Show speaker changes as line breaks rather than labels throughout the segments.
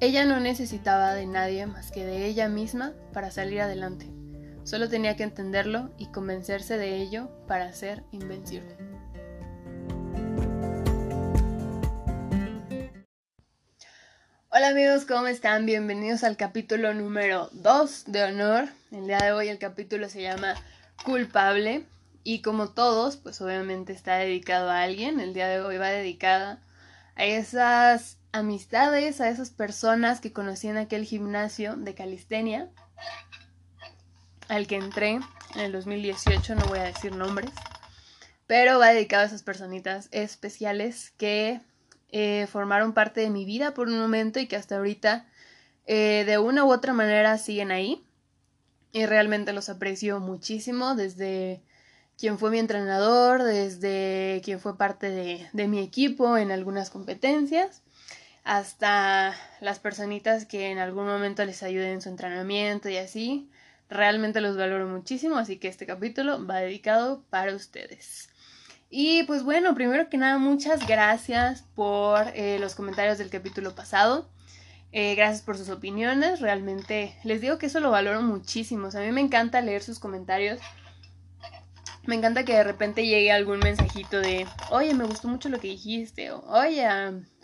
Ella no necesitaba de nadie más que de ella misma para salir adelante. Solo tenía que entenderlo y convencerse de ello para ser invencible. Hola amigos, ¿cómo están? Bienvenidos al capítulo número 2 de Honor. El día de hoy el capítulo se llama Culpable y como todos, pues obviamente está dedicado a alguien. El día de hoy va dedicada a esas amistades, a esas personas que conocí en aquel gimnasio de calistenia al que entré en el 2018, no voy a decir nombres, pero va dedicado a esas personitas especiales que eh, formaron parte de mi vida por un momento y que hasta ahorita eh, de una u otra manera siguen ahí. Y realmente los aprecio muchísimo desde quien fue mi entrenador, desde quien fue parte de, de mi equipo en algunas competencias hasta las personitas que en algún momento les ayuden en su entrenamiento y así. Realmente los valoro muchísimo, así que este capítulo va dedicado para ustedes. Y pues bueno, primero que nada, muchas gracias por eh, los comentarios del capítulo pasado. Eh, gracias por sus opiniones. Realmente les digo que eso lo valoro muchísimo. a mí me encanta leer sus comentarios. Me encanta que de repente llegue algún mensajito de, oye, me gustó mucho lo que dijiste, o oye,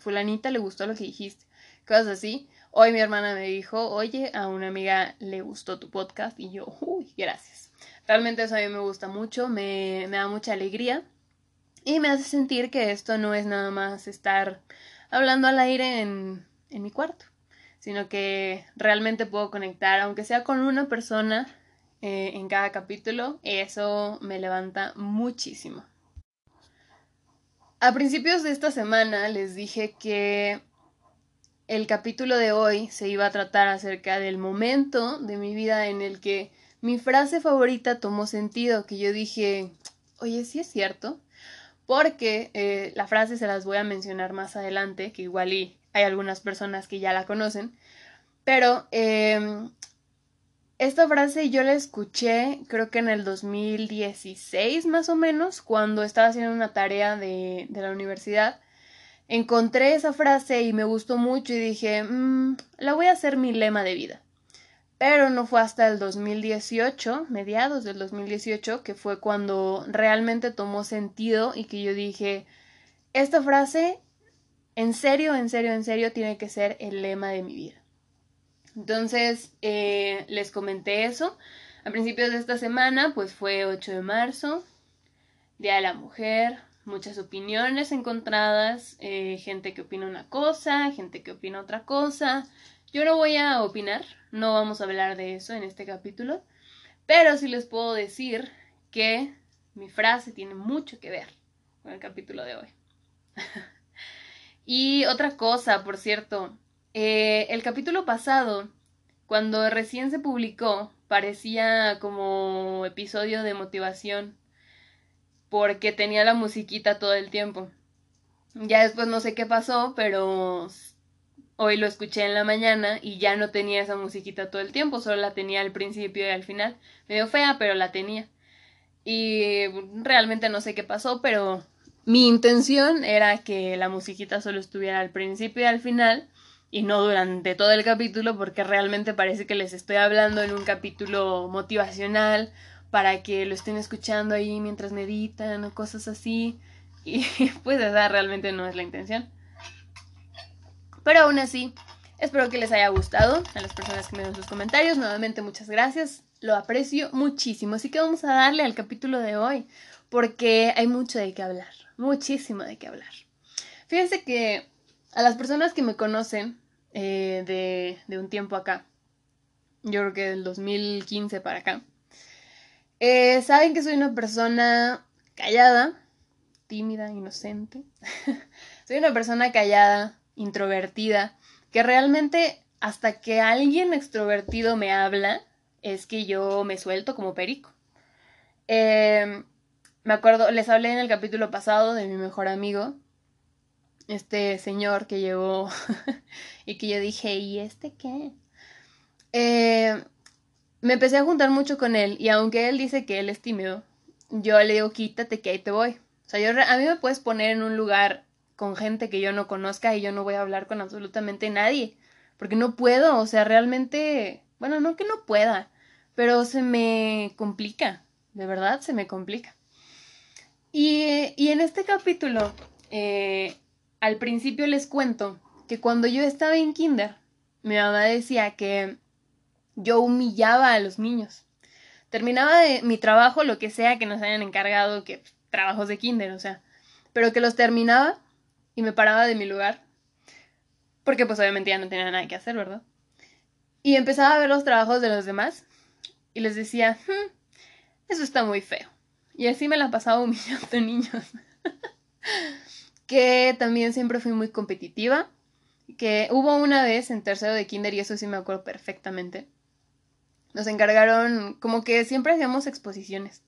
fulanita le gustó lo que dijiste, cosas así. Hoy mi hermana me dijo, oye, a una amiga le gustó tu podcast y yo, uy, gracias. Realmente eso a mí me gusta mucho, me, me da mucha alegría y me hace sentir que esto no es nada más estar hablando al aire en, en mi cuarto, sino que realmente puedo conectar, aunque sea con una persona eh, en cada capítulo, eso me levanta muchísimo. A principios de esta semana les dije que el capítulo de hoy se iba a tratar acerca del momento de mi vida en el que mi frase favorita tomó sentido, que yo dije, oye, sí es cierto, porque eh, la frase se las voy a mencionar más adelante, que igual hay algunas personas que ya la conocen, pero em, esta frase yo la escuché creo que en el 2016 más o menos, cuando estaba haciendo una tarea de, la universidad. Encontré esa frase y me gustó mucho y dije, mmm, la voy a hacer mi lema de vida. Pero no fue hasta el 2018, mediados del 2018, que fue cuando realmente tomó sentido y que yo dije, esta frase, en serio, en serio, en serio, tiene que ser el lema de mi vida. Entonces, eh, les comenté eso. A principios de esta semana, pues fue 8 de marzo, Día de la Mujer, muchas opiniones encontradas, eh, gente que opina una cosa, gente que opina otra cosa. Yo no voy a opinar, no vamos a hablar de eso en este capítulo, pero sí les puedo decir que mi frase tiene mucho que ver con el capítulo de hoy. y otra cosa, por cierto, eh, el capítulo pasado, cuando recién se publicó, parecía como episodio de motivación porque tenía la musiquita todo el tiempo. Ya después no sé qué pasó, pero hoy lo escuché en la mañana y ya no tenía esa musiquita todo el tiempo, solo la tenía al principio y al final. Medio fea, pero la tenía. Y realmente no sé qué pasó, pero mi intención era que la musiquita solo estuviera al principio y al final y no durante todo el capítulo porque realmente parece que les estoy hablando en un capítulo motivacional para que lo estén escuchando ahí mientras meditan o cosas así y pues esa realmente no es la intención. Pero aún así, espero que les haya gustado a las personas que me dan sus comentarios. Nuevamente muchas gracias, lo aprecio muchísimo. Así que vamos a darle al capítulo de hoy porque hay mucho de qué hablar, muchísimo de qué hablar. Fíjense que a las personas que me conocen eh, de, de, un tiempo acá. Yo creo que del 2015 para acá. Eh, saben que soy una persona callada, tímida, inocente. soy una persona callada, introvertida, que realmente hasta que alguien extrovertido me habla, es que yo me suelto como perico. Eh, me acuerdo, les hablé en el capítulo pasado de mi mejor amigo, este señor que llegó y que yo dije, ¿y este qué? Eh, me empecé a juntar mucho con él y aunque él dice que él es tímido, yo le digo, quítate que ahí te voy. O sea, yo, a mí me puedes poner en un lugar con gente que yo no conozca y yo no voy a hablar con absolutamente nadie, porque no puedo, o sea, realmente, bueno, no que no pueda, pero se me complica, de verdad se me complica. Y, y en este capítulo, eh, al principio les cuento que cuando yo estaba en kinder, mi mamá decía que yo humillaba a los niños. Terminaba mi trabajo, lo que sea que nos hayan encargado, que trabajos de kinder, o sea, pero que los terminaba y me paraba de mi lugar, porque pues obviamente ya no tenía nada que hacer, ¿verdad? Y empezaba a ver los trabajos de los demás y les decía, hmm, eso está muy feo. Y así me la pasaba humillando niños. Que también siempre fui muy competitiva, que hubo una vez en tercero de kinder y eso sí me acuerdo perfectamente. Nos encargaron, como que siempre hacíamos exposiciones.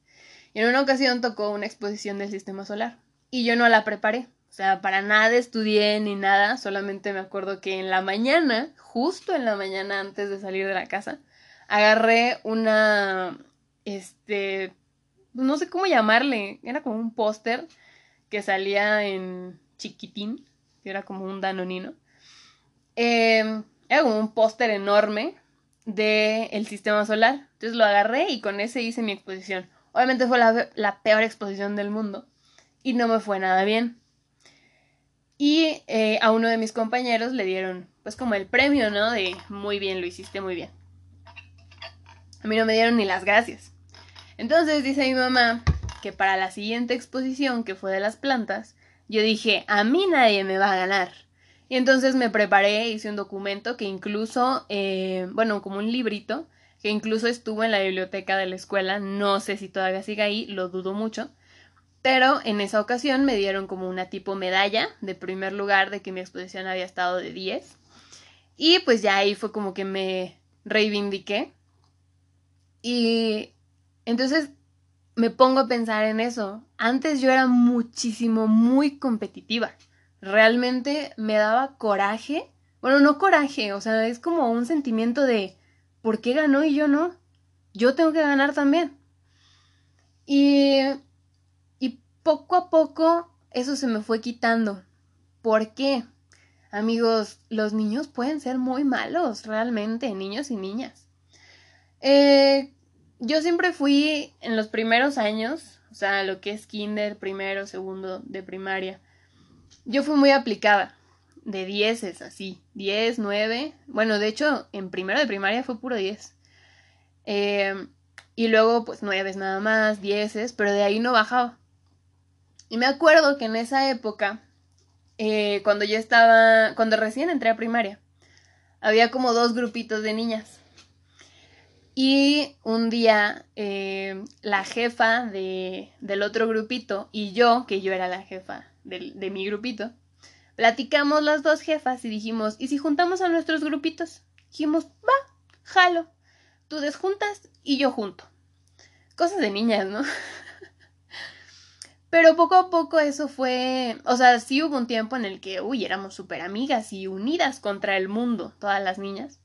Y en una ocasión tocó una exposición del sistema solar y yo no la preparé. O sea, para nada estudié ni nada, solamente me acuerdo que en la mañana, justo en la mañana antes de salir de la casa, agarré una, este, no sé cómo llamarle, era como un póster que salía en chiquitín, que era como un danonino. Em, era como un póster enorme del el sistema solar. Entonces lo agarré y con ese hice mi exposición. Obviamente fue la, la peor exposición del mundo y no me fue nada bien. Y eh, a uno de mis compañeros le dieron, pues como el premio, ¿no? De muy bien, lo hiciste muy bien. A mí no me dieron ni las gracias. Entonces dice mi mamá que para la siguiente exposición, que fue de las plantas, yo dije, a mí nadie me va a ganar. Y entonces me preparé, hice un documento que incluso, eh, bueno, como un librito, que incluso estuvo en la biblioteca de la escuela, no sé si todavía sigue ahí, lo dudo mucho, pero en esa ocasión me dieron como una tipo medalla de primer lugar de que mi exposición había estado de 10. Y pues ya ahí fue como que me reivindiqué. Y entonces me pongo a pensar en eso. Antes yo era muchísimo, muy competitiva. Realmente me daba coraje. Bueno, no coraje, o sea, es como un sentimiento de ¿por qué ganó y yo no? Yo tengo que ganar también. Y poco a poco eso se me fue quitando. ¿Por qué? Amigos, los niños pueden ser muy malos, realmente, niños y niñas. Eh, yo siempre fui en los primeros años, o sea, lo que es kinder, primero, segundo de primaria. Yo fui muy aplicada, de dieces, así, diez, nueve. Bueno, de hecho, en primero de primaria fue puro diez. Eh, y luego, pues, nueve nada más, dieces, pero de ahí no bajaba. Y me acuerdo que en esa época, eh, cuando yo estaba, cuando recién entré a primaria, había como dos grupitos de niñas. Y un día eh, la jefa de, del otro grupito y yo, que yo era la jefa de, de mi grupito, platicamos las dos jefas y dijimos, ¿y si juntamos a nuestros grupitos? Dijimos, va, jalo, tú desjuntas y yo junto. Cosas de niñas, ¿no? Pero poco a poco eso fue, o sea, sí hubo un tiempo en el que, uy, éramos súper amigas y unidas contra el mundo, todas las niñas.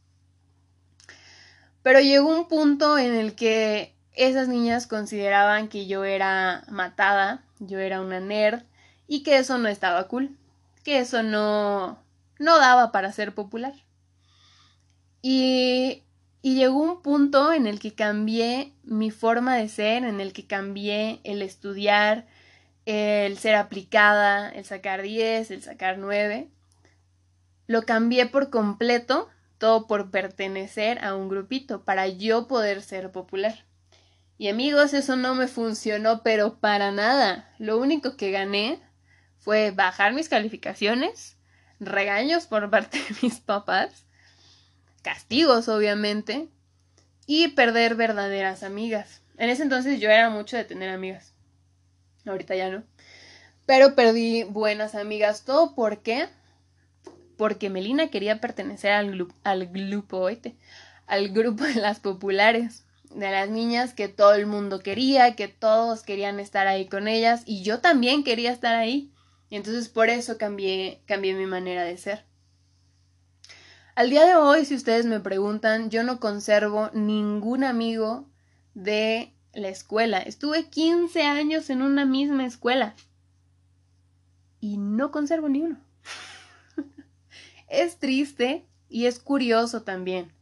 Pero llegó un punto en el que esas niñas consideraban que yo era matada, yo era una nerd y que eso no estaba cool, que eso no, no daba para ser popular. Y, y llegó un punto en el que cambié mi forma de ser, en el que cambié el estudiar, el ser aplicada, el sacar 10, el sacar 9. Lo cambié por completo, todo por pertenecer a un grupito, para yo poder ser popular. Y amigos, eso no me funcionó, pero para nada. Lo único que gané fue bajar mis calificaciones, regaños por parte de mis papás, castigos obviamente, y perder verdaderas amigas. En ese entonces yo era mucho de tener amigas. Ahorita ya no. Pero perdí buenas amigas. ¿Todo por qué? Porque Melina quería pertenecer al, al grupo, al grupo de las populares, de las niñas que todo el mundo quería, que todos querían estar ahí con ellas y yo también quería estar ahí. Y entonces por eso cambié, cambié mi manera de ser. Al día de hoy, si ustedes me preguntan, yo no conservo ningún amigo de la escuela. Estuve 15 años en una misma escuela y no conservo ni uno. Es triste, Y es curioso también,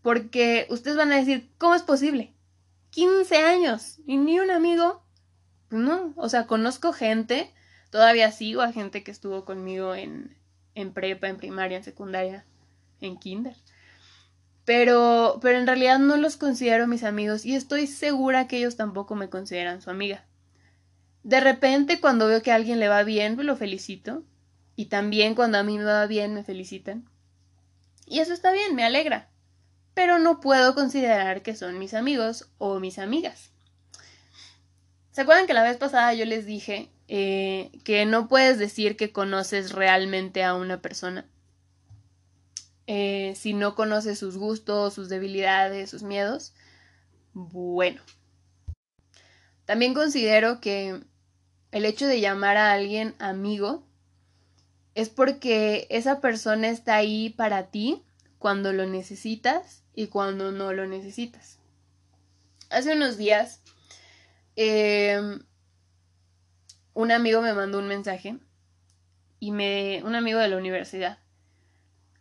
porque ustedes van a decir, ¿cómo es posible? 15 años y ni un amigo. Pues no, o sea, conozco gente, todavía sigo a gente que estuvo conmigo en, en prepa, en primaria, en secundaria, en kinder. Pero, pero en realidad no los considero mis amigos y estoy segura que ellos tampoco me consideran su amiga. De repente, cuando veo que a alguien le va bien, lo felicito. Y también cuando a mí me va bien, me felicitan. Y eso está bien, me alegra. Pero no puedo considerar que son mis amigos o mis amigas. ¿Se acuerdan que la vez pasada yo les dije eh, que no puedes decir que conoces realmente a una persona? Eh, si no conoces sus gustos, sus debilidades, sus miedos. Bueno. También considero que el hecho de llamar a alguien amigo es porque esa persona está ahí para ti cuando lo necesitas y cuando no lo necesitas. Hace unos días, em, un amigo me mandó un mensaje y me. un amigo de la universidad.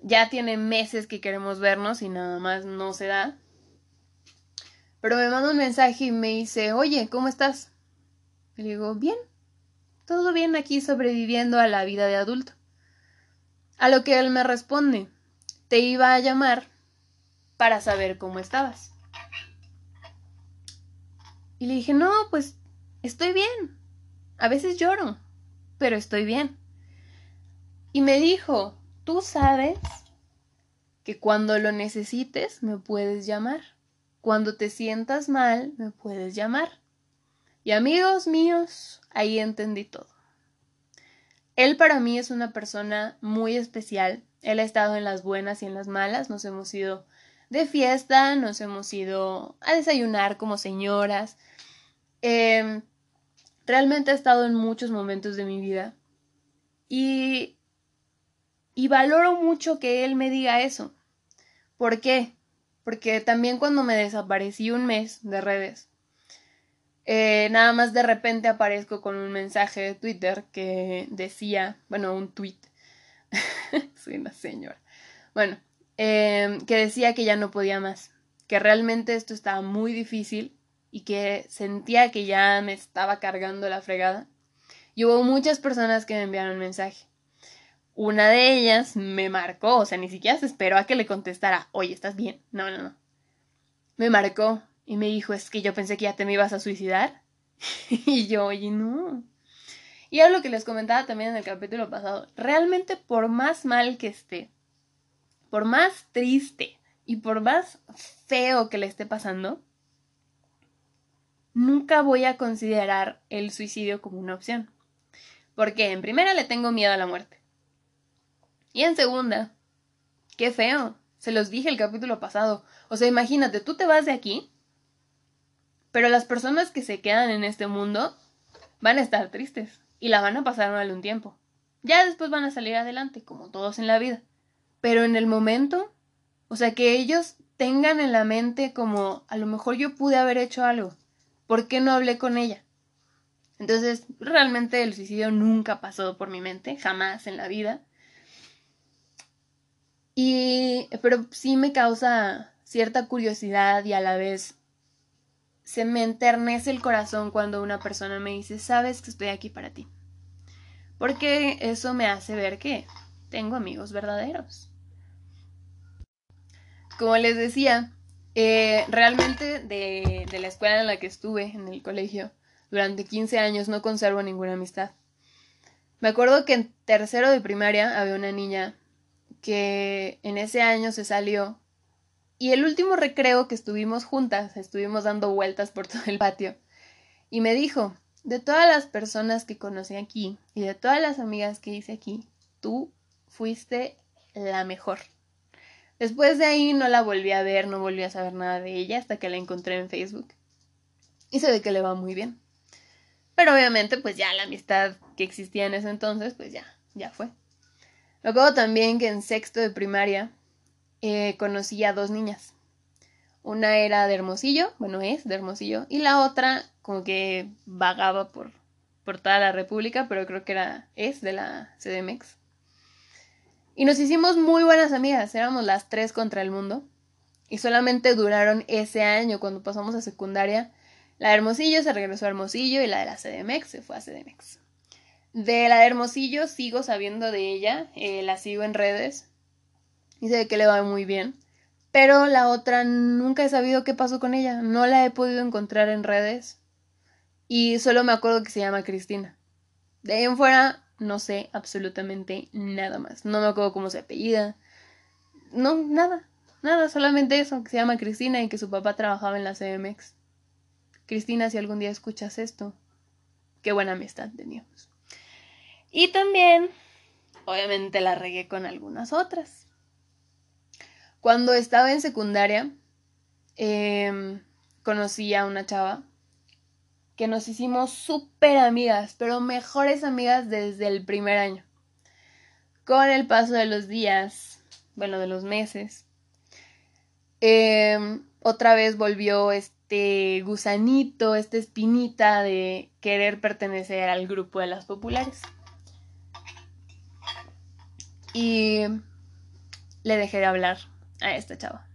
Ya tiene meses que queremos vernos y nada más no se da. Pero me manda un mensaje y me dice, oye, ¿cómo estás? Le digo, bien, todo bien aquí sobreviviendo a la vida de adulto. A lo que él me responde, te iba a llamar para saber cómo estabas. Y le dije, no, pues estoy bien. A veces lloro, pero estoy bien. Y me dijo, tú sabes que cuando lo necesites me puedes llamar. Cuando te sientas mal, me puedes llamar. Y amigos míos, ahí entendí todo. Él para mí es una persona muy especial. Él ha estado en las buenas y en las malas. Nos hemos ido de fiesta, nos hemos ido a desayunar como señoras. Em, realmente ha estado en muchos momentos de mi vida. Y, y valoro mucho que él me diga eso. ¿Por qué? Porque también cuando me desaparecí un mes de redes, eh, nada más de repente aparezco con un mensaje de Twitter que decía, bueno, un tweet, soy una señora, bueno, em, que decía que ya no podía más, que realmente esto estaba muy difícil y que sentía que ya me estaba cargando la fregada. Y hubo muchas personas que me enviaron mensaje. Una de ellas me marcó, o sea, ni siquiera esperó a que le contestara, oye, ¿estás bien? No, no, no. Me marcó y me dijo, es que yo pensé que ya te me ibas a suicidar. y yo, oye, no. Y era lo que les comentaba también en el capítulo pasado. Realmente por más mal que esté, por más triste y por más feo que le esté pasando, nunca voy a considerar el suicidio como una opción. Porque en primera le tengo miedo a la muerte. Y en segunda, qué feo. Se los dije el capítulo pasado. O sea, imagínate, tú te vas de aquí pero las personas que se quedan en este mundo van a estar tristes y la van a pasar mal un tiempo. Ya después van a salir adelante, como todos en la vida. Pero en el momento, o sea, que ellos tengan en la mente como, a lo mejor yo pude haber hecho algo, ¿por qué no hablé con ella? Entonces, realmente el suicidio nunca pasó por mi mente, jamás en la vida. Y, pero sí me causa cierta curiosidad y a la vez se me enternece el corazón cuando una persona me dice, sabes que estoy aquí para ti. Porque eso me hace ver que tengo amigos verdaderos. Como les decía, eh, realmente de, de la escuela en la que estuve, en el colegio, durante 15 años no conservo ninguna amistad. Me acuerdo que en tercero de primaria había una niña que en ese año se salió y el último recreo que estuvimos juntas, estuvimos dando vueltas por todo el patio, y me dijo, de todas las personas que conocí aquí y de todas las amigas que hice aquí, tú fuiste la mejor. Después de ahí no la volví a ver, no volví a saber nada de ella hasta que la encontré en Facebook. Y se ve que le va muy bien. Pero obviamente, pues ya la amistad que existía en ese entonces, pues ya, ya fue. Luego también que en sexto de primaria eh, conocí a dos niñas. Una era de Hermosillo, bueno, es de Hermosillo, y la otra como que vagaba por, por toda la República, pero creo que era, es de la CDMX. Y nos hicimos muy buenas amigas, éramos las tres contra el mundo. Y solamente duraron ese año cuando pasamos a secundaria. La de Hermosillo se regresó a Hermosillo y la de la CDMX se fue a CDMX. De la de Hermosillo sigo sabiendo de ella, eh, la sigo en redes y sé que le va muy bien. Pero la otra nunca he sabido qué pasó con ella, no la he podido encontrar en redes y solo me acuerdo que se llama Cristina. De ahí en fuera no sé absolutamente nada más. No me acuerdo cómo se apellida. No, nada. Nada, solamente eso, que se llama Cristina y que su papá trabajaba en la CMX. Cristina, si algún día escuchas esto, qué buena amistad teníamos. Y también, obviamente la regué con algunas otras. Cuando estaba en secundaria, em, conocí a una chava que nos hicimos súper amigas, pero mejores amigas desde el primer año. Con el paso de los días, bueno, de los meses, em, otra vez volvió este gusanito, esta espinita de querer pertenecer al grupo de las populares. Y le dejé de hablar a esta chava.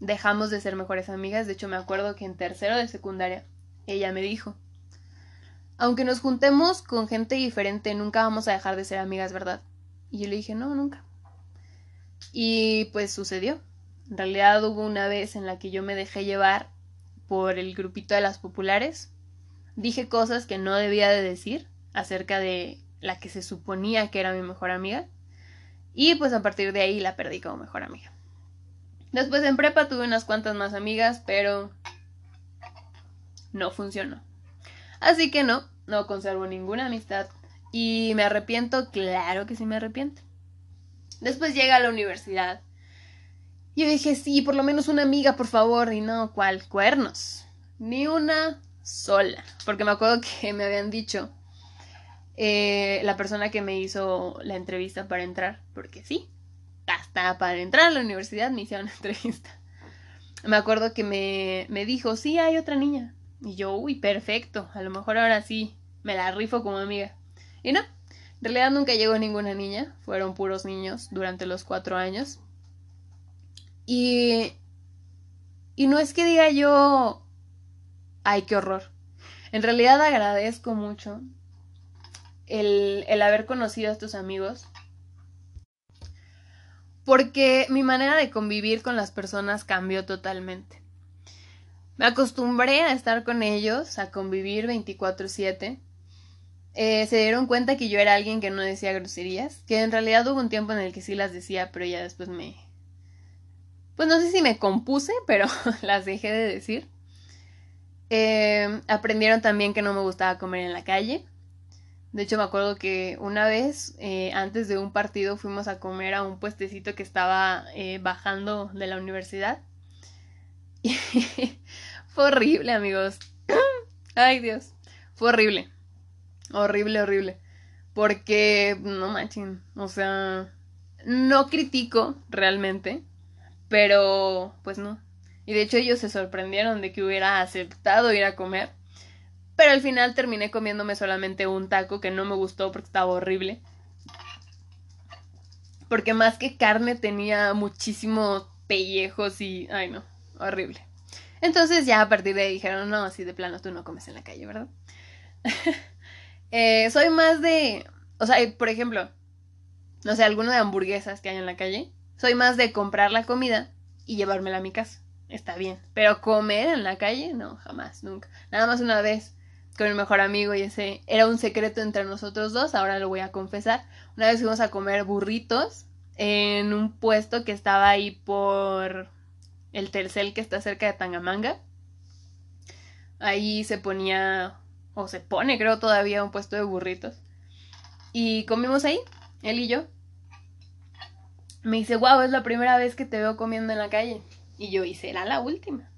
Dejamos de ser mejores amigas, de hecho me acuerdo que en tercero de secundaria ella me dijo. Aunque nos juntemos con gente diferente, nunca vamos a dejar de ser amigas, ¿verdad? Y yo le dije, no, nunca. Y pues sucedió. En realidad hubo una vez en la que yo me dejé llevar por el grupito de las populares. Dije cosas que no debía de decir acerca de la que se suponía que era mi mejor amiga. Y pues a partir de ahí la perdí como mejor amiga. Después en prepa tuve unas cuantas más amigas, pero no funcionó. Así que no, no conservo ninguna amistad. Y me arrepiento, claro que sí me arrepiento. Después llega a la universidad. Yo dije, sí, por lo menos una amiga, por favor. Y no, ¿cuál? Cuernos. Ni una sola. Porque me acuerdo que me habían dicho eh, la persona que me hizo la entrevista para entrar. Porque sí, hasta para entrar a la universidad me hicieron entrevista. Me acuerdo que me, me dijo, sí, hay otra niña. Y yo, uy, perfecto, a lo mejor ahora sí me la rifo como amiga. Y no, en realidad nunca llegó ninguna niña, fueron puros niños durante los cuatro años. Y... Y no es que diga yo, ay, qué horror. En realidad agradezco mucho el, el haber conocido a estos amigos. Porque mi manera de convivir con las personas cambió totalmente. Me acostumbré a estar con ellos, a convivir 24/7. Eh, se dieron cuenta que yo era alguien que no decía groserías, que en realidad hubo un tiempo en el que sí las decía, pero ya después me... Pues no sé si me compuse, pero las dejé de decir. Eh, aprendieron también que no me gustaba comer en la calle. De hecho, me acuerdo que una vez, eh, antes de un partido, fuimos a comer a un puestecito que estaba bajando de la universidad. Fue horrible, amigos. Ay, Dios. Fue horrible. Horrible, horrible. Porque, no manchen, o sea, no critico realmente, pero pues no. Y de hecho ellos se sorprendieron de que hubiera aceptado ir a comer. Pero al final terminé comiéndome solamente un taco que no me gustó porque estaba horrible. Porque más que carne tenía muchísimos pellejos y... Ay no, horrible. Entonces ya a partir de ahí dijeron, no, así de plano tú no comes en la calle, ¿verdad? Eh, soy más de, o sea, por ejemplo, no sé, alguno de hamburguesas que hay en la calle. Soy más de comprar la comida y llevármela a mi casa. Está bien. Pero comer en la calle, no, jamás, nunca. Nada más una vez con mi mejor amigo y ese era un secreto entre nosotros dos, ahora lo voy a confesar. Una vez fuimos a comer burritos en un puesto que estaba ahí por el tercel que está cerca de Tangamanga. Ahí se ponía, o se pone creo todavía un puesto de burritos. Y comimos ahí, él y yo. Me dice, wow, es la primera vez que te veo comiendo en la calle. Y yo, ¿y será la última?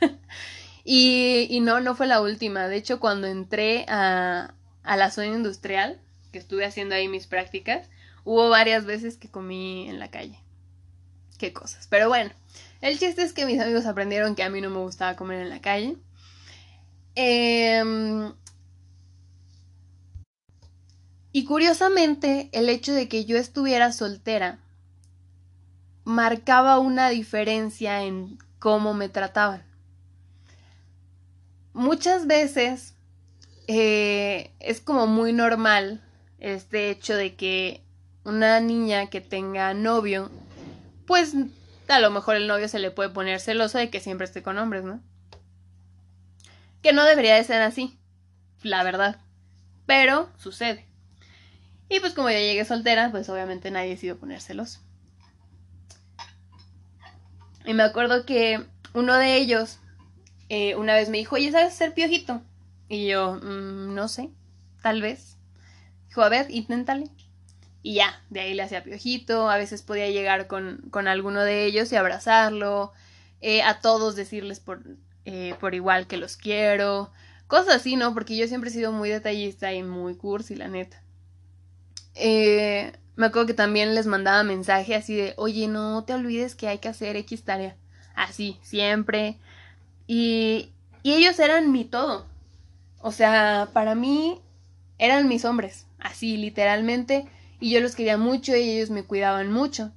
y, no, no fue la última. De hecho, cuando entré a, a la zona industrial, que estuve haciendo ahí mis prácticas, hubo varias veces que comí en la calle. Qué cosas. Pero bueno, el chiste es que mis amigos aprendieron que a mí no me gustaba comer en la calle. Em, Y curiosamente, el hecho de que yo estuviera soltera marcaba una diferencia en cómo me trataban. Muchas veces eh, es como muy normal este hecho de que una niña que tenga novio, pues a lo mejor el novio se le puede poner celoso de que siempre esté con hombres, ¿no? Que no debería de ser así, la verdad. Pero sucede. Y pues como yo llegué soltera, pues obviamente nadie decidió poner celoso. Y me acuerdo que uno de ellos eh, una vez me dijo, oye, ¿sabes hacer piojito? Y yo, mm, no sé, tal vez. Dijo, a ver, inténtale. Y ya, de ahí le hacía piojito, a veces podía llegar con, con alguno de ellos y abrazarlo, eh, a todos decirles por, eh, por igual que los quiero, cosas así, ¿no? Porque yo siempre he sido muy detallista y muy cursi, la neta. Me acuerdo que también les mandaba mensaje así de, oye, no te olvides que hay que hacer X tarea. Así, siempre. Y, y ellos eran mi todo. O sea, para mí eran mis hombres, así, literalmente. Y yo los quería mucho y ellos me cuidaban mucho.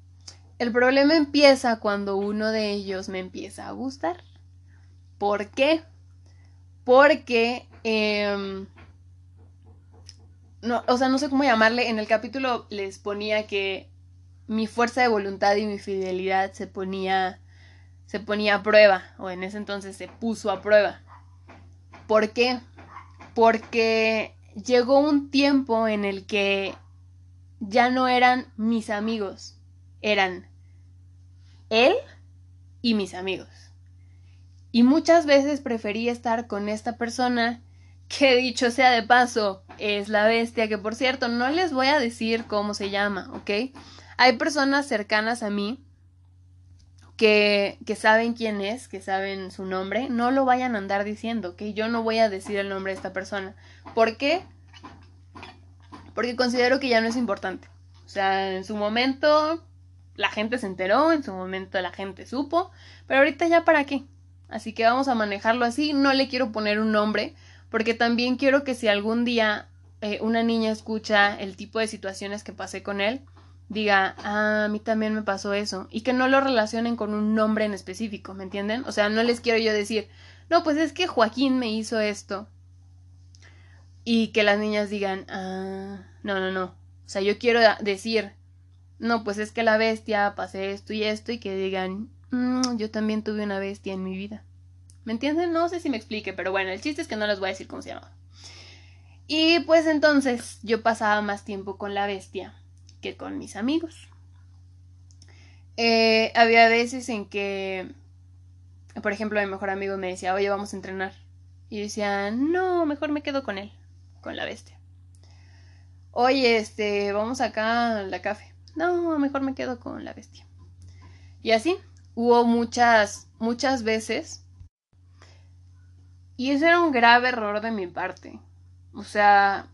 El problema empieza cuando uno de ellos me empieza a gustar. ¿Por qué? Porque eh, no, o sea, no sé cómo llamarle, en el capítulo les ponía que mi fuerza de voluntad y mi fidelidad se ponía se ponía a prueba o en ese entonces se puso a prueba. ¿Por qué? Porque llegó un tiempo en el que ya no eran mis amigos, eran él y mis amigos. Y muchas veces preferí estar con esta persona que dicho sea de paso, es la bestia, que por cierto, no les voy a decir cómo se llama, ¿ok? Hay personas cercanas a mí que, que saben quién es, que saben su nombre, no lo vayan a andar diciendo, ¿ok? Yo no voy a decir el nombre de esta persona. ¿Por qué? Porque considero que ya no es importante. O sea, en su momento la gente se enteró, en su momento la gente supo, pero ahorita ya para qué. Así que vamos a manejarlo así, no le quiero poner un nombre porque también quiero que si algún día eh, una niña escucha el tipo de situaciones que pasé con él, diga, ah, a mí también me pasó eso, y que no lo relacionen con un nombre en específico, ¿me entienden? O sea, no les quiero yo decir, no, pues es que Joaquín me hizo esto, y que las niñas digan, ah, no, no, no, o sea, yo quiero decir, no, pues es que la bestia pasé esto y esto, y que digan, mm, yo también tuve una bestia en mi vida. ¿Me entienden? No sé si me explique, pero bueno, el chiste es que no les voy a decir cómo se llama. Y pues entonces yo pasaba más tiempo con la bestia que con mis amigos. Eh, había veces en que, por ejemplo, mi mejor amigo me decía, oye, vamos a entrenar. Y decía, no, mejor me quedo con él, con la bestia. Oye, este, vamos acá a la café. No, mejor me quedo con la bestia. Y así, hubo muchas, muchas veces y ese era un grave error de mi parte. O sea,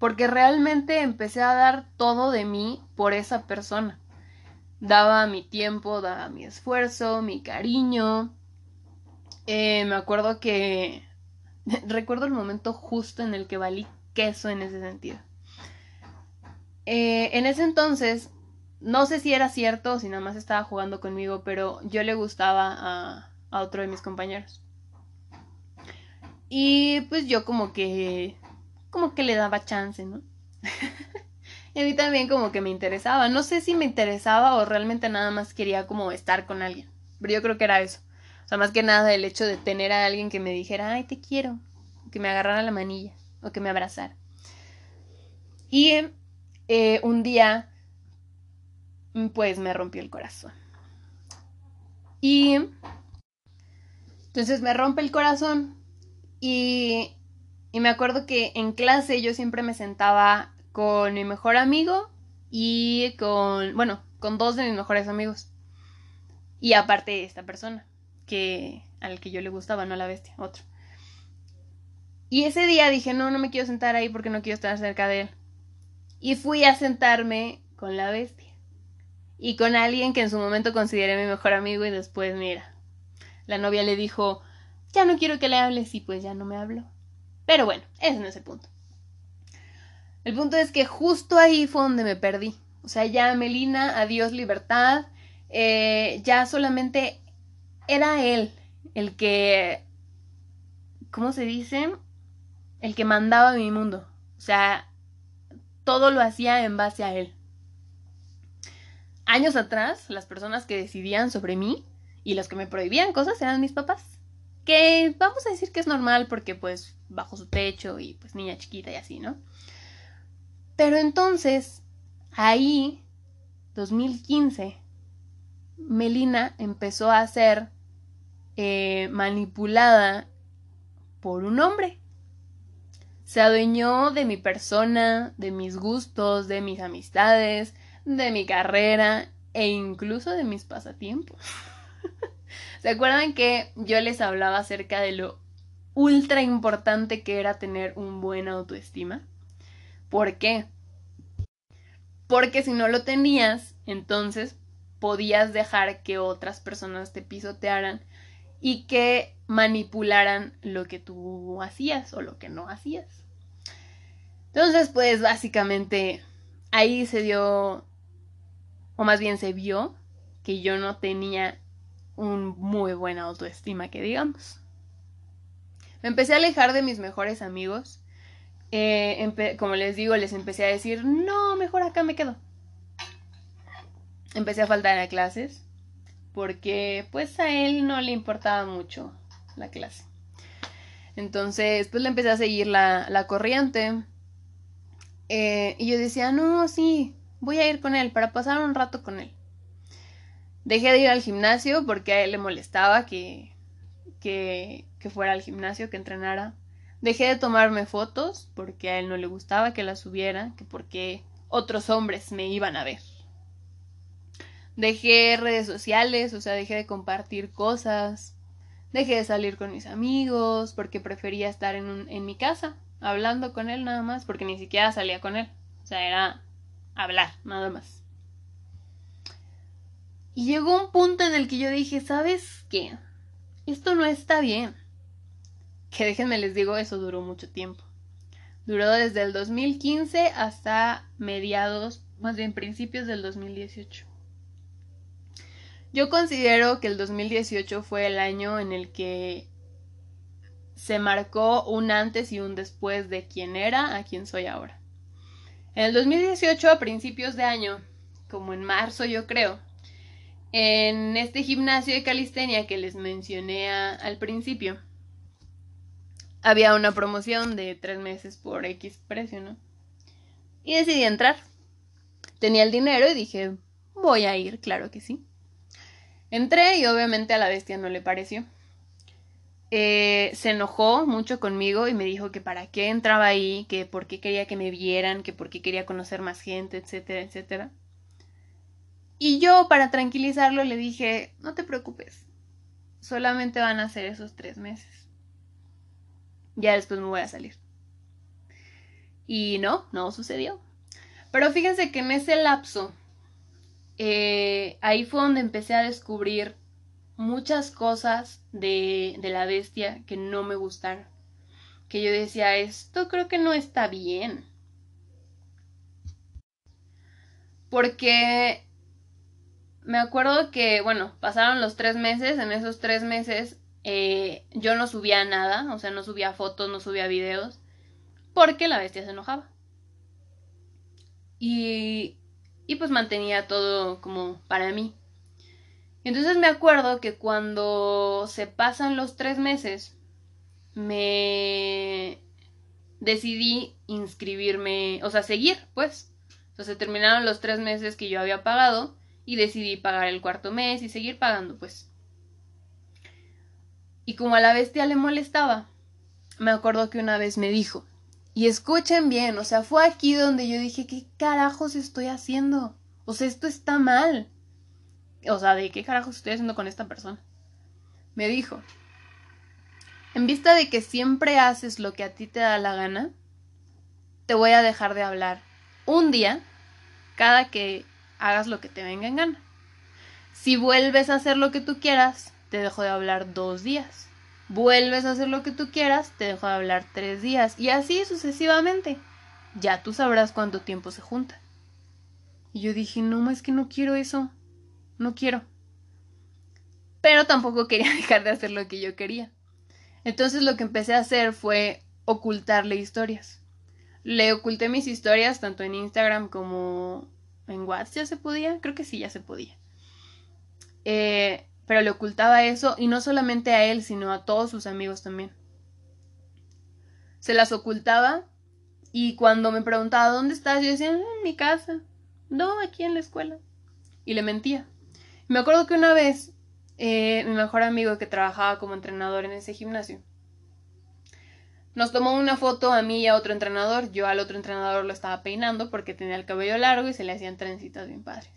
porque realmente empecé a dar todo de mí por esa persona. Daba mi tiempo, daba mi esfuerzo, mi cariño. Eh, me acuerdo que... recuerdo el momento justo en el que valí queso en ese sentido. Eh, en ese entonces, no sé si era cierto o si nada más estaba jugando conmigo, pero yo le gustaba a, a otro de mis compañeros. Y pues yo como que, como que le daba chance, ¿no? y a mí también como que me interesaba. No sé si me interesaba o realmente nada más quería como estar con alguien. Pero yo creo que era eso. O sea, más que nada el hecho de tener a alguien que me dijera, ay, te quiero. Que me agarrara la manilla. O que me abrazara. Y eh, un día, pues me rompió el corazón. Y entonces me rompe el corazón y, y me acuerdo que en clase yo siempre me sentaba con mi mejor amigo y con, bueno, con dos de mis mejores amigos. Y aparte esta persona, que al que yo le gustaba, no la bestia, otro. Y ese día dije, no, no me quiero sentar ahí porque no quiero estar cerca de él. Y fui a sentarme con la bestia. Y con alguien que en su momento consideré mi mejor amigo y después, mira, la novia le dijo, ya no quiero que le hables y pues ya no me habló. Pero bueno, ese no es el punto. El punto es que justo ahí fue donde me perdí. O sea, ya Melina, adiós libertad, eh, ya solamente era él el que, ¿cómo se dice? El que mandaba mi mundo. O sea, todo lo hacía en base a él. Años atrás, las personas que decidían sobre mí y los que me prohibían cosas eran mis papás. Que vamos a decir que es normal porque pues bajo su techo y pues niña chiquita y así, ¿no? Pero entonces, ahí, 2015, Melina empezó a ser eh, manipulada por un hombre. Se adueñó de mi persona, de mis gustos, de mis amistades, de mi carrera e incluso de mis pasatiempos. ¿Se acuerdan que yo les hablaba acerca de lo ultra importante que era tener un buen autoestima? ¿Por qué? Porque si no lo tenías, entonces podías dejar que otras personas te pisotearan y que manipularan lo que tú hacías o lo que no hacías. Entonces, pues básicamente ahí se dio, o más bien se vio, que yo no tenía un muy buena autoestima, que digamos. Me empecé a alejar de mis mejores amigos. Eh, como les digo, les empecé a decir, no, mejor acá me quedo. Empecé a faltar a clases porque pues a él no le importaba mucho la clase. Entonces, pues le empecé a seguir la, la corriente. Eh, y yo decía, no, sí, voy a ir con él para pasar un rato con él. Dejé de ir al gimnasio porque a él le molestaba que, que, fuera al gimnasio, que entrenara. Dejé de tomarme fotos porque a él no le gustaba que las subiera, que porque otros hombres me iban a ver. Dejé redes sociales, o sea, dejé de compartir cosas. Dejé de salir con mis amigos porque prefería estar en, en mi casa, hablando con él nada más, porque ni siquiera salía con él. O sea, era hablar, nada más. Y llegó un punto en el que yo dije, ¿sabes qué? Esto no está bien. Que déjenme les digo, eso duró mucho tiempo. Duró desde el 2015 hasta mediados, más bien principios del 2018. Yo considero que el 2018 fue el año en el que se marcó un antes y un después de quién era a quién soy ahora. En el 2018, a principios de año, como en marzo yo creo, en este gimnasio de calistenia que les mencioné al principio, había una promoción de tres meses por X precio, ¿no? Y decidí entrar. Tenía el dinero y dije, voy a ir, claro que sí. Entré y obviamente a la bestia no le pareció. Eh, se enojó mucho conmigo y me dijo que para qué entraba ahí, que por qué quería que me vieran, que por qué quería conocer más gente, etcétera, etcétera. Y yo, para tranquilizarlo, le dije, no te preocupes, solamente van a ser esos tres meses. Ya después me voy a salir. Y no, no sucedió. Pero fíjense que en ese lapso eh, ahí fue donde empecé a descubrir muchas cosas de, de la bestia que no me gustaron. Que yo decía, esto creo que no está bien. Porque me acuerdo que, bueno, pasaron los tres meses, en esos tres meses eh, yo no subía nada, o sea, no subía fotos, no subía videos, porque la bestia se enojaba. Y y pues mantenía todo como para mí. Entonces me acuerdo que cuando se pasan los tres meses, me decidí inscribirme, o sea, seguir, pues. O sea, se terminaron los tres meses que yo había pagado y decidí pagar el cuarto mes y seguir pagando, pues. Y como a la bestia le molestaba, me acuerdo que una vez me dijo, y escuchen bien, o sea, fue aquí donde yo dije, ¿qué carajos estoy haciendo? O sea, esto está mal. O sea, ¿de qué carajos estoy haciendo con esta persona? Me dijo, en vista de que siempre haces lo que a ti te da la gana, te voy a dejar de hablar un día cada que hagas lo que te venga en gana. Si vuelves a hacer lo que tú quieras, te dejo de hablar dos días vuelves a hacer lo que tú quieras, te dejo de hablar tres días y así sucesivamente. ya tú sabrás cuánto tiempo se junta. Y yo dije, no, es que no quiero eso, no quiero. Pero tampoco quería dejar de hacer lo que yo quería. Entonces lo que empecé a hacer fue ocultarle historias. Le oculté mis historias tanto en Instagram como en WhatsApp. ¿Ya se podía? Creo que sí, ya se podía. Eh, pero le ocultaba eso y no solamente a él, sino a todos sus amigos también. Se las ocultaba y cuando me preguntaba ¿dónde estás? Yo decía, en mi casa. No, aquí en la escuela. Y le mentía. Me acuerdo que una vez eh, mi mejor amigo que trabajaba como entrenador en ese gimnasio nos tomó una foto a mí y a otro entrenador. Yo al otro entrenador lo estaba peinando porque tenía el cabello largo y se le hacían trencitas bien padres.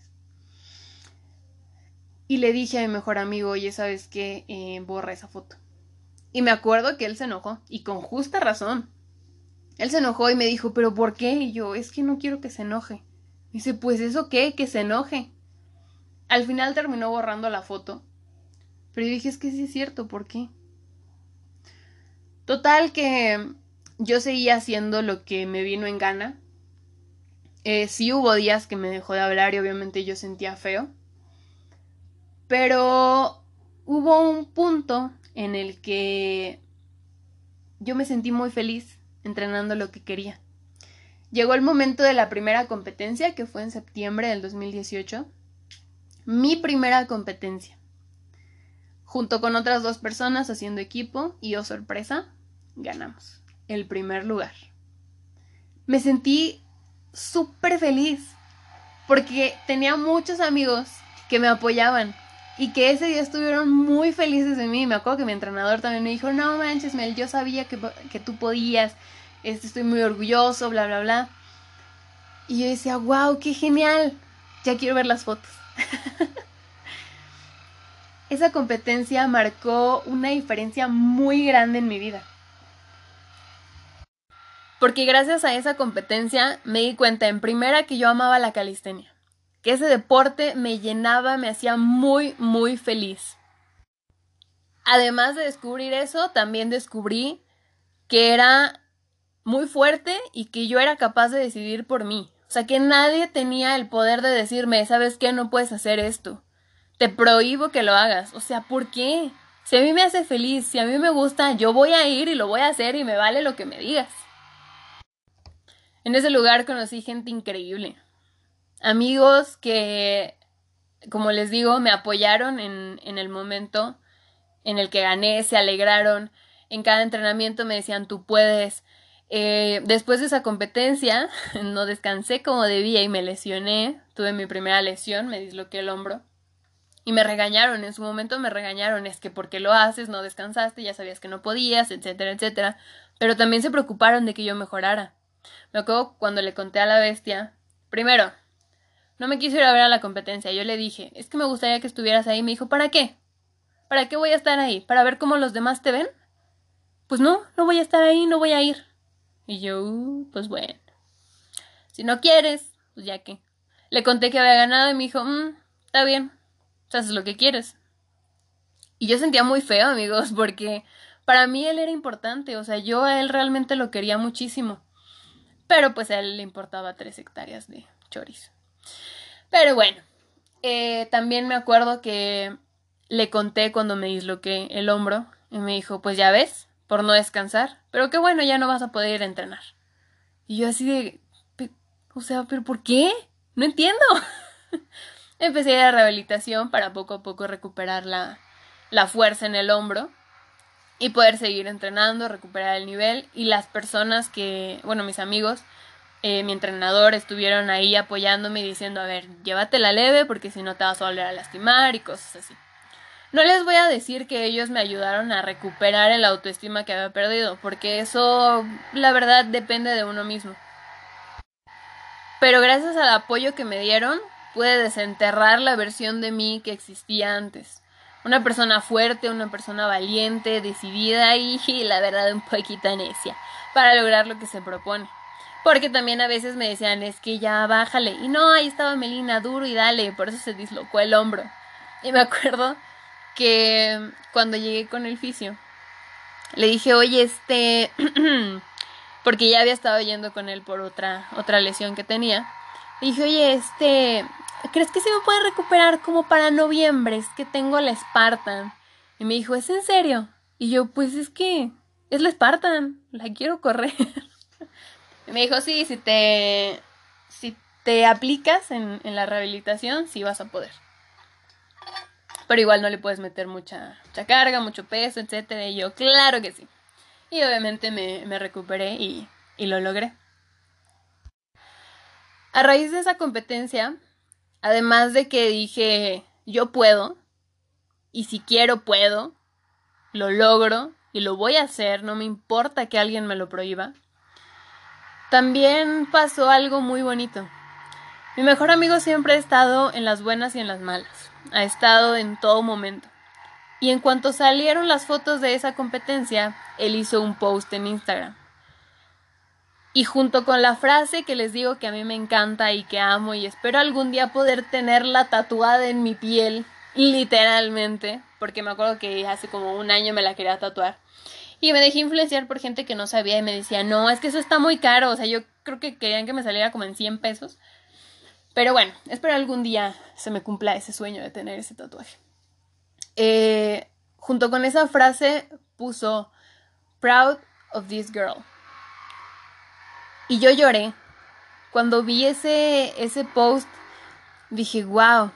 Y le dije a mi mejor amigo, oye, ¿sabes qué? Eh, borra esa foto. Y me acuerdo que él se enojó, y con justa razón. Él se enojó y me dijo, ¿pero por qué? Y yo, es que no quiero que se enoje. dice, pues eso qué, que se enoje. Al final terminó borrando la foto. Pero yo dije, es que sí es cierto, ¿por qué? Total que yo seguía haciendo lo que me vino en gana. Eh, sí hubo días que me dejó de hablar y obviamente yo sentía feo. Pero hubo un punto en el que yo me sentí muy feliz entrenando lo que quería. Llegó el momento de la primera competencia, que fue en septiembre del 2018. Mi primera competencia. Junto con otras dos personas haciendo equipo y, oh sorpresa, ganamos el primer lugar. Me sentí súper feliz porque tenía muchos amigos que me apoyaban, y que ese día estuvieron muy felices de mí. Me acuerdo que mi entrenador también me dijo, no manches, Mel, yo sabía que, que tú podías, este, estoy muy orgulloso, bla, bla, bla. Y yo decía, wow, qué genial, ya quiero ver las fotos. Esa competencia marcó una diferencia muy grande en mi vida. Porque gracias a esa competencia me di cuenta en primera que yo amaba la calistenia que ese deporte me llenaba, me hacía muy, muy feliz. Además de descubrir eso, también descubrí que era muy fuerte y que yo era capaz de decidir por mí. O sea, que nadie tenía el poder de decirme, ¿sabes qué? No puedes hacer esto. Te prohíbo que lo hagas. O sea, ¿por qué? Si a mí me hace feliz, si a mí me gusta, yo voy a ir y lo voy a hacer y me vale lo que me digas. En ese lugar conocí gente increíble amigos que, como les digo, me apoyaron en, el momento en el que gané, se alegraron. En cada entrenamiento me decían, tú puedes. Eh, después de esa competencia, no descansé como debía y me lesioné. Tuve mi primera lesión, me disloqué el hombro. Y me regañaron, en su momento me regañaron, es que porque lo haces, no descansaste, ya sabías que no podías, etcétera, etcétera. Pero también se preocuparon de que yo mejorara. Me acuerdo cuando le conté a la bestia, primero, no me quiso ir a ver a la competencia. Yo le dije, es que me gustaría que estuvieras ahí. Me dijo, ¿para qué? ¿Para qué voy a estar ahí? ¿Para ver cómo los demás te ven? Pues no, no voy a estar ahí, no voy a ir. Y yo, uh, pues bueno. Si no quieres, pues ya que. Le conté que había ganado y me dijo, mmm, está bien, haces lo que quieres. Y yo sentía muy feo, amigos, porque para mí él era importante, o sea, yo a él realmente lo quería muchísimo. Pero pues a él le importaba tres hectáreas de chorizo. Pero bueno, eh, también me acuerdo que le conté cuando me disloqué el hombro y me dijo, pues ya ves, por no descansar, pero qué bueno, ya no vas a poder ir a entrenar. Y yo así de, o sea, pero ¿por qué? No entiendo. Empecé la rehabilitación para poco a poco recuperar la, la fuerza en el hombro y poder seguir entrenando, recuperar el nivel y las personas que, bueno, mis amigos eh, mi entrenador estuvieron ahí apoyándome y diciendo, a ver, llévatela leve porque si no te vas a volver a lastimar y cosas así. No les voy a decir que ellos me ayudaron a recuperar el autoestima que había perdido, porque eso, la verdad, depende de uno mismo. Pero gracias al apoyo que me dieron, pude desenterrar la versión de mí que existía antes. Una persona fuerte, una persona valiente, decidida y, y la verdad un poquito necia para lograr lo que se propone. Porque también a veces me decían, es que ya bájale. Y no, ahí estaba Melina, duro y dale. Por eso se dislocó el hombro. Y me acuerdo que cuando llegué con el fisio, le dije, oye, este, porque ya había estado yendo con él por otra, otra lesión que tenía. Le dije, oye, este, ¿crees que se me puede recuperar como para noviembre? Es que tengo la Spartan. Y me dijo, ¿es en serio? Y yo, pues es que es la Spartan, la quiero correr. y me dijo, sí, si te, si te aplicas en, en la rehabilitación, sí vas a poder. Pero igual no le puedes meter mucha, mucha carga, mucho peso, etcétera. Y yo, claro que sí. Y obviamente me, me recuperé y, y lo logré. A raíz de esa competencia, además de que dije, yo puedo, y si quiero puedo, lo logro y lo voy a hacer, no me importa que alguien me lo prohíba. También pasó algo muy bonito. Mi mejor amigo siempre ha estado en las buenas y en las malas, ha estado en todo momento. Y en cuanto salieron las fotos de esa competencia, él hizo un post en Instagram. Y junto con la frase que les digo que a mí me encanta y que amo y espero algún día poder tenerla tatuada en mi piel, literalmente, porque me acuerdo que hace como un año me la quería tatuar. Y me dejé influenciar por gente que no sabía y me decía, no, es que eso está muy caro, o sea, yo creo que querían que me saliera como en 100 pesos. Pero bueno, espero algún día se me cumpla ese sueño de tener ese tatuaje. Eh, junto con esa frase puso Proud of this girl. Y yo lloré. Cuando vi ese, ese post, dije, wow,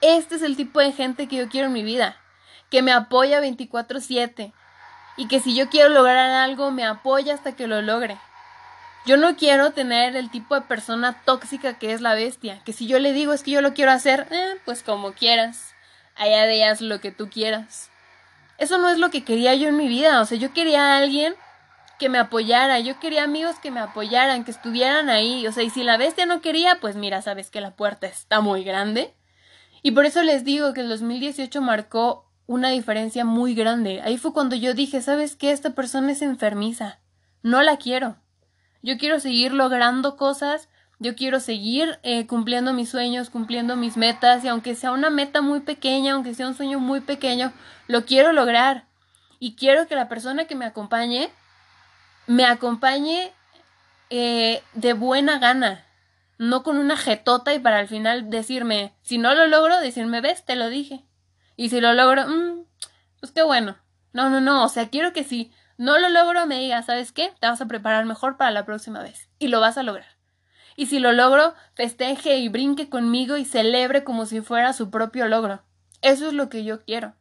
este es el tipo de gente que yo quiero en mi vida, que me apoya 24/7 y que si yo quiero lograr algo, me apoya hasta que lo logre. Yo no quiero tener el tipo de persona tóxica que es la bestia, que si yo le digo es que yo lo quiero hacer, eh, pues como quieras allá de ellas lo que tú quieras. Eso no es lo que quería yo en mi vida, o sea, yo quería a alguien que me apoyara, yo quería amigos que me apoyaran, que estuvieran ahí, o sea, y si la bestia no quería, pues mira, sabes que la puerta está muy grande. Y por eso les digo que el 2018 marcó una diferencia muy grande. Ahí fue cuando yo dije, ¿sabes qué? Esta persona es enfermiza. No la quiero. Yo quiero seguir logrando cosas yo quiero seguir eh, cumpliendo mis sueños, cumpliendo mis metas y aunque sea una meta muy pequeña, aunque sea un sueño muy pequeño, lo quiero lograr. Y quiero que la persona que me acompañe me acompañe eh, de buena gana, no con una jetota y para al final decirme, si no lo logro, decirme, ves, te lo dije. Y si lo logro, mmm, pues qué bueno. No, no, no, o sea, quiero que si no lo logro me digas, ¿sabes qué? Te vas a preparar mejor para la próxima vez. Y lo vas a lograr. Y si lo logro, festeje y brinque conmigo y celebre como si fuera su propio logro. Eso es lo que yo quiero.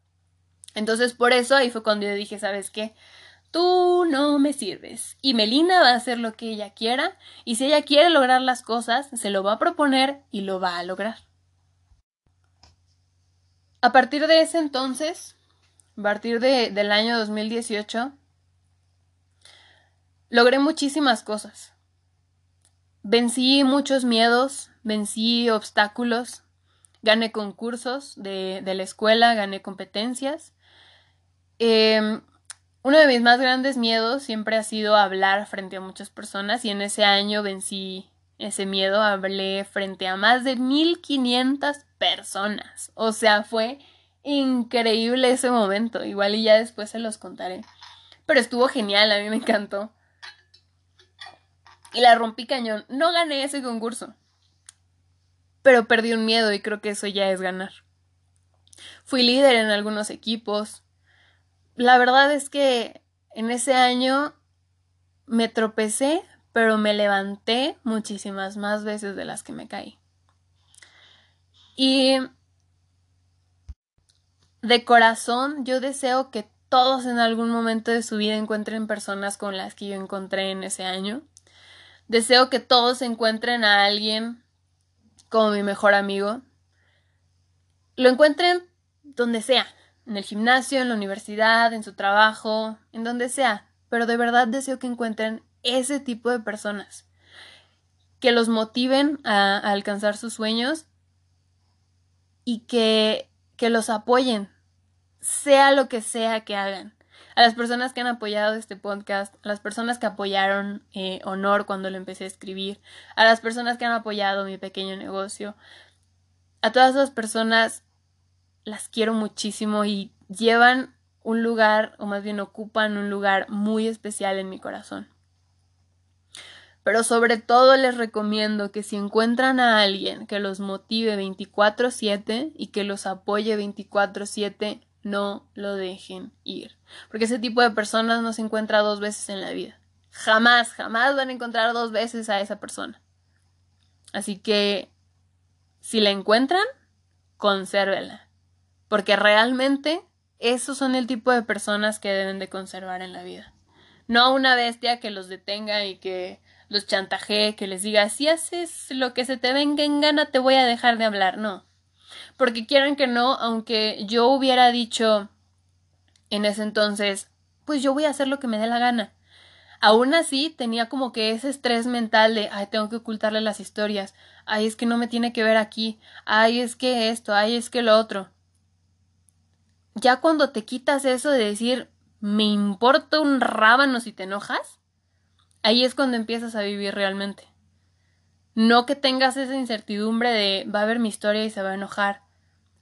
Entonces por eso ahí fue cuando yo dije, ¿sabes qué? Tú no me sirves. Y Melina va a hacer lo que ella quiera, y si ella quiere lograr las cosas, se lo va a proponer y lo va a lograr. A partir de ese entonces, a partir de, del año 2018, logré muchísimas cosas. Vencí muchos miedos, vencí obstáculos, gané concursos de, de la escuela, gané competencias. Em, uno de mis más grandes miedos siempre ha sido hablar frente a muchas personas y en ese año vencí ese miedo, hablé frente a más de 1500 personas. O sea, fue increíble ese momento. Igual y ya después se los contaré. Pero estuvo genial, a mí me encantó y la rompí cañón. No gané ese concurso, pero perdí un miedo y creo que eso ya es ganar. Fui líder en algunos equipos. La verdad es que en ese año me tropecé, pero me levanté muchísimas más veces de las que me caí. Y de corazón yo deseo que todos en algún momento de su vida encuentren personas con las que yo encontré en ese año Deseo que todos encuentren a alguien como mi mejor amigo. Lo encuentren donde sea, en el gimnasio, en la universidad, en su trabajo, en donde sea. Pero de verdad deseo que encuentren ese tipo de personas que los motiven a, alcanzar sus sueños y que, que los apoyen, sea lo que sea que hagan a las personas que han apoyado este podcast, a las personas que apoyaron eh, Honor cuando lo empecé a escribir, a las personas que han apoyado mi pequeño negocio, a todas esas personas las quiero muchísimo y llevan un lugar, o más bien ocupan un lugar muy especial en mi corazón. Pero sobre todo les recomiendo que si encuentran a alguien que los motive 24/7 y que los apoye 24/7, no lo dejen ir. Porque ese tipo de personas no se encuentra dos veces en la vida. Jamás, jamás van a encontrar dos veces a esa persona. Así que, si la encuentran, consérvela. Porque realmente esos son el tipo de personas que deben de conservar en la vida. No una bestia que los detenga y que los chantajee, que les diga, si haces lo que se te venga en gana, te voy a dejar de hablar. No. Porque quieran que no, aunque yo hubiera dicho en ese entonces, pues yo voy a hacer lo que me dé la gana. Aún así, tenía como que ese estrés mental de, ay, tengo que ocultarle las historias, ay, es que no me tiene que ver aquí, ay, es que esto, ay, es que lo otro. Ya cuando te quitas eso de decir, me importa un rábano si te enojas, ahí es cuando empiezas a vivir realmente. No que tengas esa incertidumbre de va a ver mi historia y se va a enojar.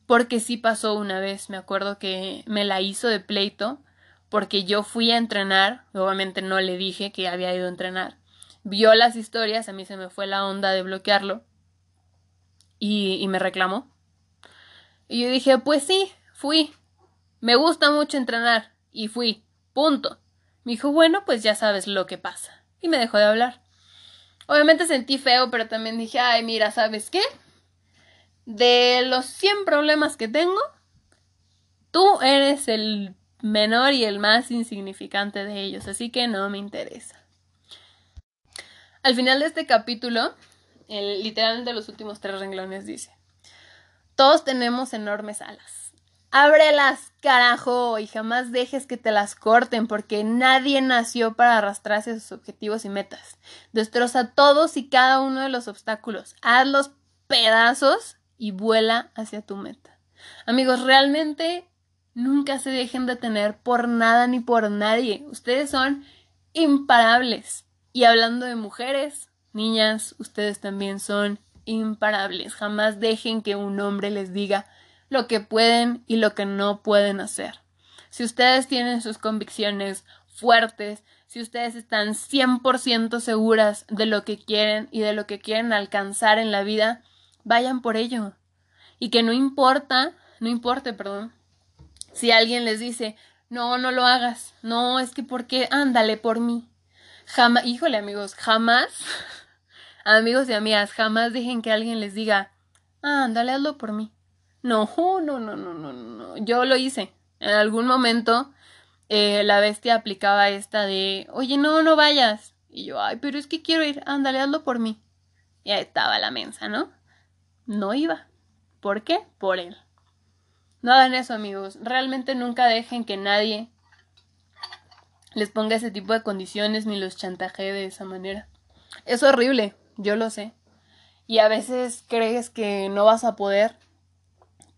Porque sí pasó una vez, me acuerdo que me la hizo de pleito, porque yo fui a entrenar, obviamente no le dije que había ido a entrenar. Vio las historias, a mí se me fue la onda de bloquearlo y, y me reclamó. Y yo dije, pues sí, fui. Me gusta mucho entrenar y fui. Punto. Me dijo, bueno, pues ya sabes lo que pasa y me dejó de hablar. Obviamente sentí feo, pero también dije, ay, mira, ¿sabes qué? De los 100 problemas que tengo, tú eres el menor y el más insignificante de ellos, así que no me interesa. Al final de este capítulo, el, literalmente los últimos tres renglones dice, todos tenemos enormes alas Ábrelas, carajo, y jamás dejes que te las corten, porque nadie nació para arrastrarse a sus objetivos y metas. Destroza todos y cada uno de los obstáculos, hazlos pedazos y vuela hacia tu meta. Amigos, realmente nunca se dejen detener por nada ni por nadie. Ustedes son imparables. Y hablando de mujeres, niñas, ustedes también son imparables. Jamás dejen que un hombre les diga lo que pueden y lo que no pueden hacer. Si ustedes tienen sus convicciones fuertes, si ustedes están 100% seguras de lo que quieren y de lo que quieren alcanzar en la vida, vayan por ello. Y que no importa, no importe, perdón, si alguien les dice, no, no lo hagas, no, es que por qué, ándale por mí. Jamás, híjole amigos, jamás, amigos y amigas, jamás dejen que alguien les diga, ándale, hazlo por mí. No, no, no, no, no, no. Yo lo hice. En algún momento eh, la bestia aplicaba esta de, oye, no, no vayas. Y yo, ay, pero es que quiero ir, ándale, hazlo por mí. Y ahí estaba la mensa, ¿no? No iba. ¿Por qué? Por él. No hagan eso, amigos. Realmente nunca dejen que nadie les ponga ese tipo de condiciones ni los chantajee de esa manera. Es horrible, yo lo sé. Y a veces crees que no vas a poder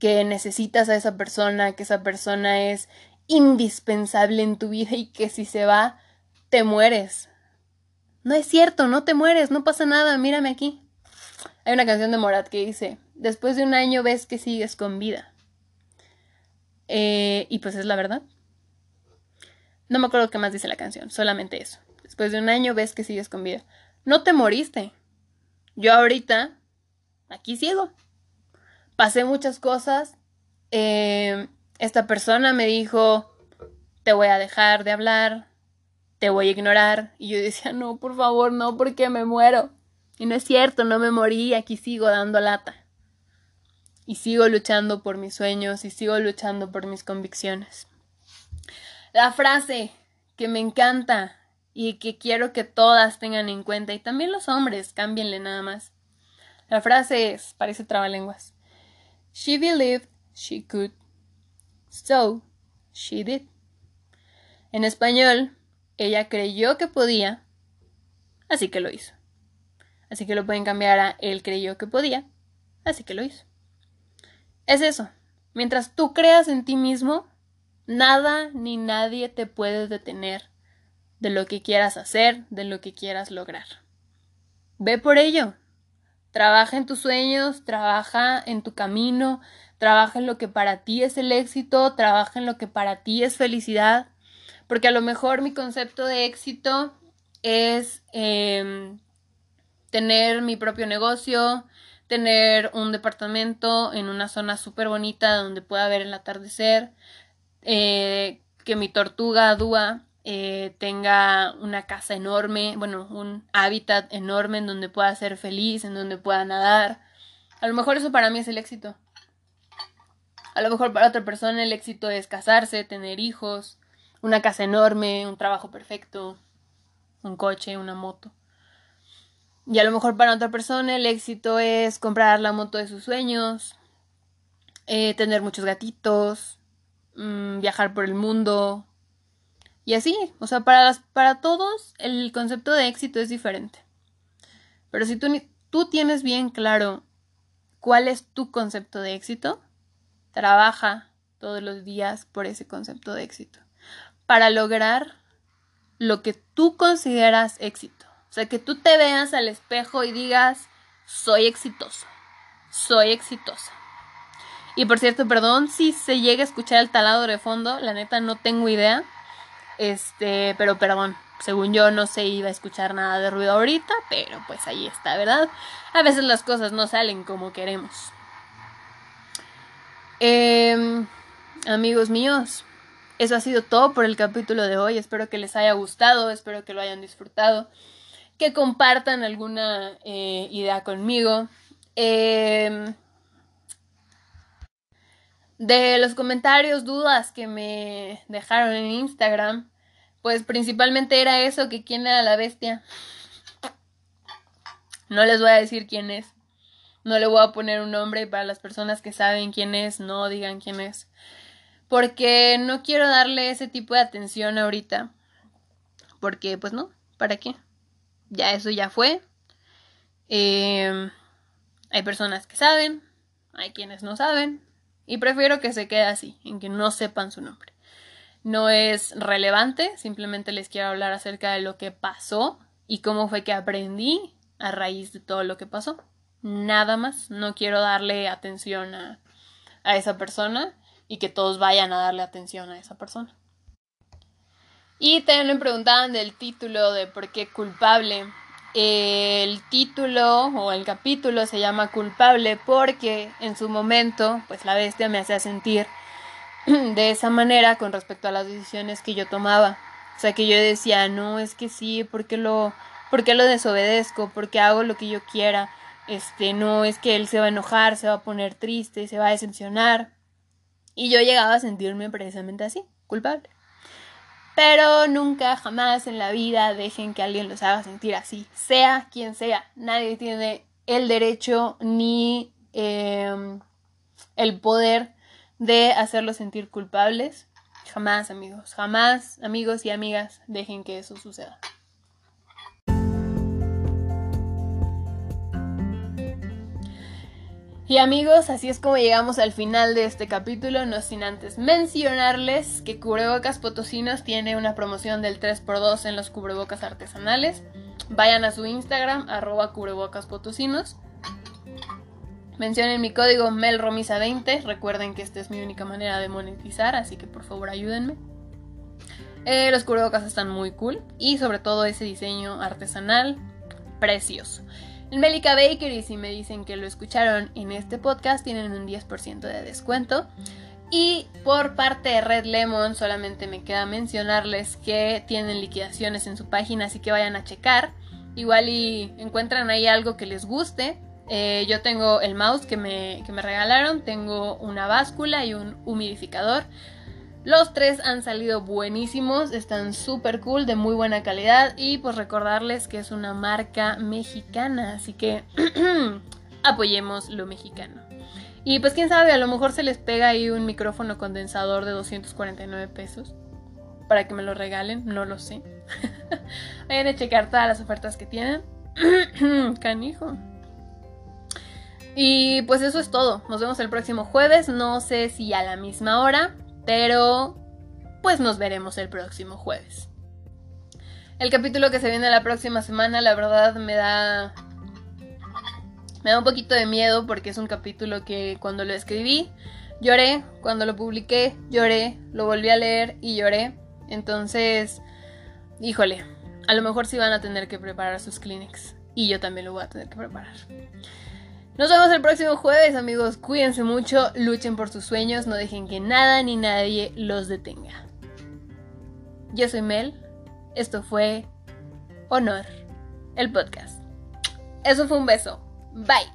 que necesitas a esa persona, que esa persona es indispensable en tu vida y que si se va, te mueres. No es cierto, no te mueres, no pasa nada, mírame aquí. Hay una canción de Morat que dice, después de un año ves que sigues con vida. Eh, y pues es la verdad. No me acuerdo qué más dice la canción, solamente eso. Después de un año ves que sigues con vida. No te moriste. Yo ahorita, aquí sigo pasé muchas cosas. Eh, esta persona me dijo, te voy a dejar de hablar, te voy a ignorar. Y yo decía, no, por favor, no, porque me muero. Y no es cierto, no me morí, aquí sigo dando lata. Y sigo luchando por mis sueños y sigo luchando por mis convicciones. La frase que me encanta y que quiero que todas tengan en cuenta, y también los hombres, cámbienle nada más. La frase es, parece trabalenguas. She believed she could. So, she did. En español, ella creyó que podía, así que lo hizo. Así que lo pueden cambiar a él creyó que podía, así que lo hizo. Es eso. Mientras tú creas en ti mismo, nada ni nadie te puede detener de lo que quieras hacer, de lo que quieras lograr. Ve por ello. Trabaja en tus sueños, trabaja en tu camino, trabaja en lo que para ti es el éxito, trabaja en lo que para ti es felicidad, porque a lo mejor mi concepto de éxito es em, tener mi propio negocio, tener un departamento en una zona súper bonita donde pueda ver el atardecer, eh, que mi tortuga Dúa eh, tenga una casa enorme, bueno, un hábitat enorme en donde pueda ser feliz, en donde pueda nadar. A lo mejor eso para mí es el éxito. A lo mejor para otra persona el éxito es casarse, tener hijos, una casa enorme, un trabajo perfecto, un coche, una moto. Y a lo mejor para otra persona el éxito es comprar la moto de sus sueños, eh, tener muchos gatitos, mm, viajar por el mundo. Y así, o sea, para, las, para todos el concepto de éxito es diferente. Pero si tú, tú tienes bien claro cuál es tu concepto de éxito, trabaja todos los días por ese concepto de éxito. Para lograr lo que tú consideras éxito. O sea, que tú te veas al espejo y digas, soy exitoso, soy exitosa. Y por cierto, perdón si se llega a escuchar el taladro de fondo, la neta no tengo idea. Este, pero perdón, según yo no se iba a escuchar nada de ruido ahorita, pero pues ahí está, ¿verdad? A veces las cosas no salen como queremos. Eh, amigos míos, eso ha sido todo por el capítulo de hoy. Espero que les haya gustado, espero que lo hayan disfrutado que compartan alguna eh, idea conmigo. Em, de los comentarios, dudas que me dejaron en Instagram, pues principalmente era eso, que quién era la bestia. No les voy a decir quién es. No le voy a poner un nombre para las personas que saben quién es, no digan quién es. Porque no quiero darle ese tipo de atención ahorita. Porque, pues no, ¿para qué? ya eso ya fue. Em, hay personas que saben, hay quienes no saben, y prefiero que se quede así, en que no sepan su nombre. No es relevante, simplemente les quiero hablar acerca de lo que pasó y cómo fue que aprendí a raíz de todo lo que pasó. Nada más, no quiero darle atención a, a esa persona y que todos vayan a darle atención a esa persona. Y también me preguntaban del título de por qué culpable. El título o el capítulo se llama culpable porque en su momento, pues la bestia me hacía sentir de esa manera con respecto a las decisiones que yo tomaba. O sea, que yo decía, no, es que sí, ¿por qué lo, por qué lo desobedezco? ¿Por qué hago lo que yo quiera? Este, no, es que él se va a enojar, se va a poner triste, se va a decepcionar. Y yo llegaba a sentirme precisamente así, culpable. Pero nunca, jamás en la vida dejen que alguien los haga sentir así, sea quien sea. Nadie tiene el derecho ni em, el poder de hacerlos sentir culpables. Jamás, amigos, jamás, amigos y amigas, dejen que eso suceda. Y amigos, así es como llegamos al final de este capítulo, no sin antes mencionarles que Cubrebocas Potosinos tiene una promoción del 3x2 en los cubrebocas artesanales. Vayan a su Instagram, arroba cubrebocas potosinos. Mencionen mi código MELROMISA20. Recuerden que esta es mi única manera de monetizar, así que por favor ayúdenme. Eh, los cubrebocas están muy cool y sobre todo ese diseño artesanal precioso. En Melica Bakery, si me dicen que lo escucharon en este podcast, tienen un 10% de descuento. Y por parte de Red Lemon, solamente me queda mencionarles que tienen liquidaciones en su página, así que vayan a checar. Igual y encuentran ahí algo que les guste. Eh, yo tengo el mouse que me, que me regalaron, tengo una báscula y un humidificador. Los tres han salido buenísimos, están súper cool, de muy buena calidad y pues recordarles que es una marca mexicana, así que apoyemos lo mexicano. Y pues quién sabe, a lo mejor se les pega ahí un micrófono condensador de 249 pesos para que me lo regalen, no lo sé. Vayan a checar todas las ofertas que tienen. Canijo. Y pues eso es todo. Nos vemos el próximo jueves. No sé si a la misma hora. Pero, pues nos veremos el próximo jueves. El capítulo que se viene la próxima semana, la verdad, me da. Me da un poquito de miedo porque es un capítulo que cuando lo escribí lloré, cuando lo publiqué lloré, lo volví a leer y lloré. Entonces, híjole, a lo mejor sí van a tener que preparar sus clinics. y yo también lo voy a tener que preparar. Nos vemos el próximo jueves, amigos. Cuídense mucho, luchen por sus sueños, no dejen que nada ni nadie los detenga. Yo soy Mel. Esto fue Honor, el podcast. Eso fue un beso. Bye.